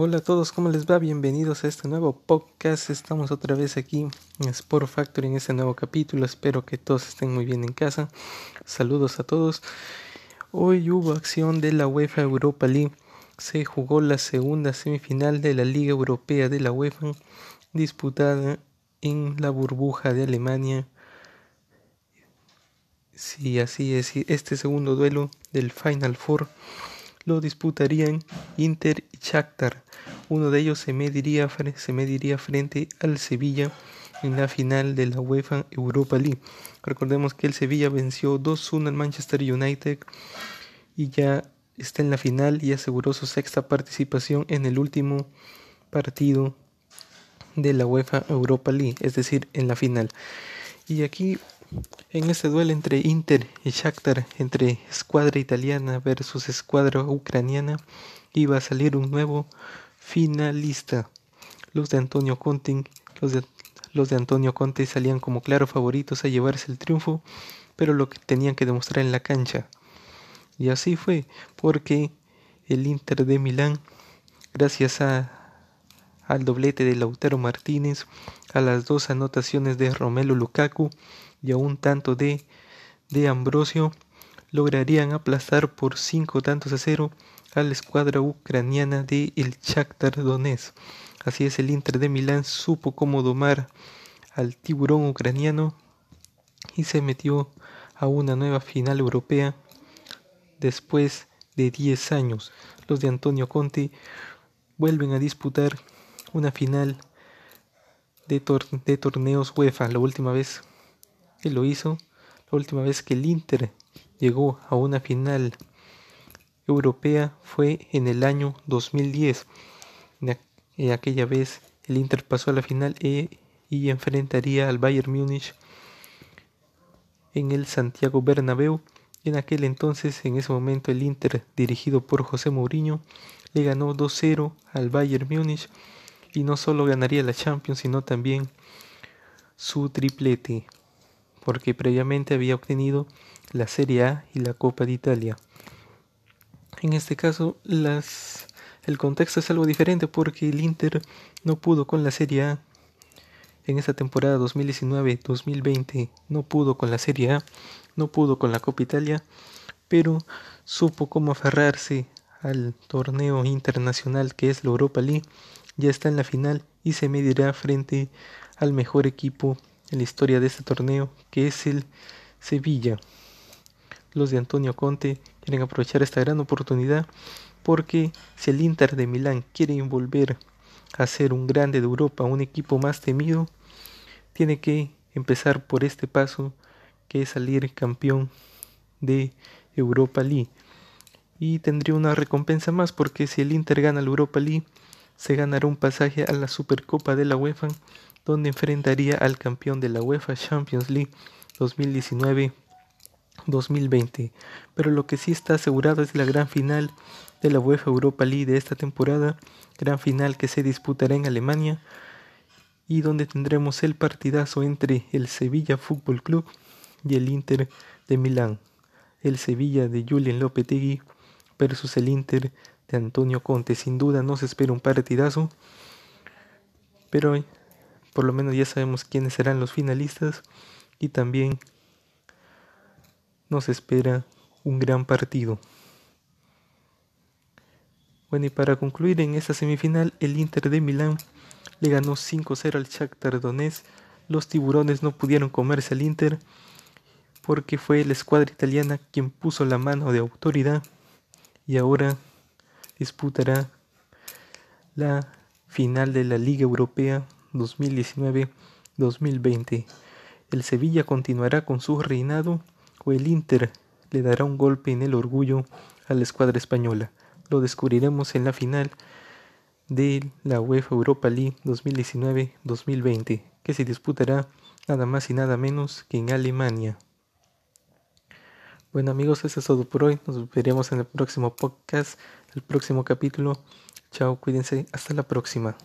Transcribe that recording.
Hola a todos, ¿cómo les va? Bienvenidos a este nuevo podcast. Estamos otra vez aquí en Sport Factory en este nuevo capítulo. Espero que todos estén muy bien en casa. Saludos a todos. Hoy hubo acción de la UEFA Europa League. Se jugó la segunda semifinal de la Liga Europea de la UEFA, disputada en la burbuja de Alemania. Sí, así es. Este segundo duelo del Final Four lo disputarían Inter y Shakhtar. Uno de ellos se mediría, se mediría frente al Sevilla en la final de la UEFA Europa League. Recordemos que el Sevilla venció 2-1 al Manchester United y ya está en la final y aseguró su sexta participación en el último partido de la UEFA Europa League, es decir, en la final. Y aquí en este duelo entre Inter y Shakhtar, entre escuadra italiana versus escuadra ucraniana, iba a salir un nuevo finalista. Los de Antonio Conte, los de, los de Antonio Conte salían como claros favoritos a llevarse el triunfo, pero lo que tenían que demostrar en la cancha. Y así fue, porque el Inter de Milán, gracias a al doblete de Lautaro Martínez, a las dos anotaciones de Romelu Lukaku y a un tanto de, de Ambrosio, lograrían aplastar por cinco tantos a cero a la escuadra ucraniana de el Shakhtar Donetsk. Así es, el Inter de Milán supo cómo domar al tiburón ucraniano y se metió a una nueva final europea después de 10 años. Los de Antonio Conte vuelven a disputar una final de, de torneos UEFA. La última vez que lo hizo, la última vez que el Inter llegó a una final europea fue en el año 2010. En aquella vez el Inter pasó a la final e, y enfrentaría al Bayern Múnich en el Santiago Bernabéu. En aquel entonces, en ese momento, el Inter, dirigido por José Mourinho, le ganó 2-0 al Bayern Múnich y no solo ganaría la Champions, sino también su triplete, porque previamente había obtenido la Serie A y la Copa de Italia. En este caso, el contexto es algo diferente porque el Inter no pudo con la Serie A en esa temporada 2019-2020, no pudo con la Serie A, no pudo con la Copa Italia, pero supo cómo aferrarse al torneo internacional que es la Europa League ya está en la final y se medirá frente al mejor equipo en la historia de este torneo, que es el Sevilla. Los de Antonio Conte quieren aprovechar esta gran oportunidad porque si el Inter de Milán quiere volver a ser un grande de Europa, un equipo más temido, tiene que empezar por este paso que es salir campeón de Europa League. Y tendría una recompensa más porque si el Inter gana la Europa League, se ganará un pasaje a la Supercopa de la UEFA, donde enfrentaría al campeón de la UEFA Champions League 2019-2020. Pero lo que sí está asegurado es la gran final de la UEFA Europa League de esta temporada, gran final que se disputará en Alemania y donde tendremos el partidazo entre el Sevilla Fútbol Club y el Inter de Milán. El Sevilla de Julian Lopetegui versus el Inter de Antonio Conte. Sin duda no se espera un partidazo, pero por lo menos ya sabemos quiénes serán los finalistas y también nos espera un gran partido. Bueno, y para concluir en esta semifinal, el Inter de Milán le ganó 5-0 al Shakhtar Donetsk. Los tiburones no pudieron comerse al Inter porque fue la escuadra italiana quien puso la mano de autoridad y ahora disputará la final de la Liga Europea 2019-2020. El Sevilla continuará con su reinado o el Inter le dará un golpe en el orgullo a la escuadra española. Lo descubriremos en la final de la UEFA Europa League 2019-2020, que se disputará nada más y nada menos que en Alemania. Bueno amigos, eso es todo por hoy. Nos veremos en el próximo podcast, el próximo capítulo. Chao, cuídense. Hasta la próxima.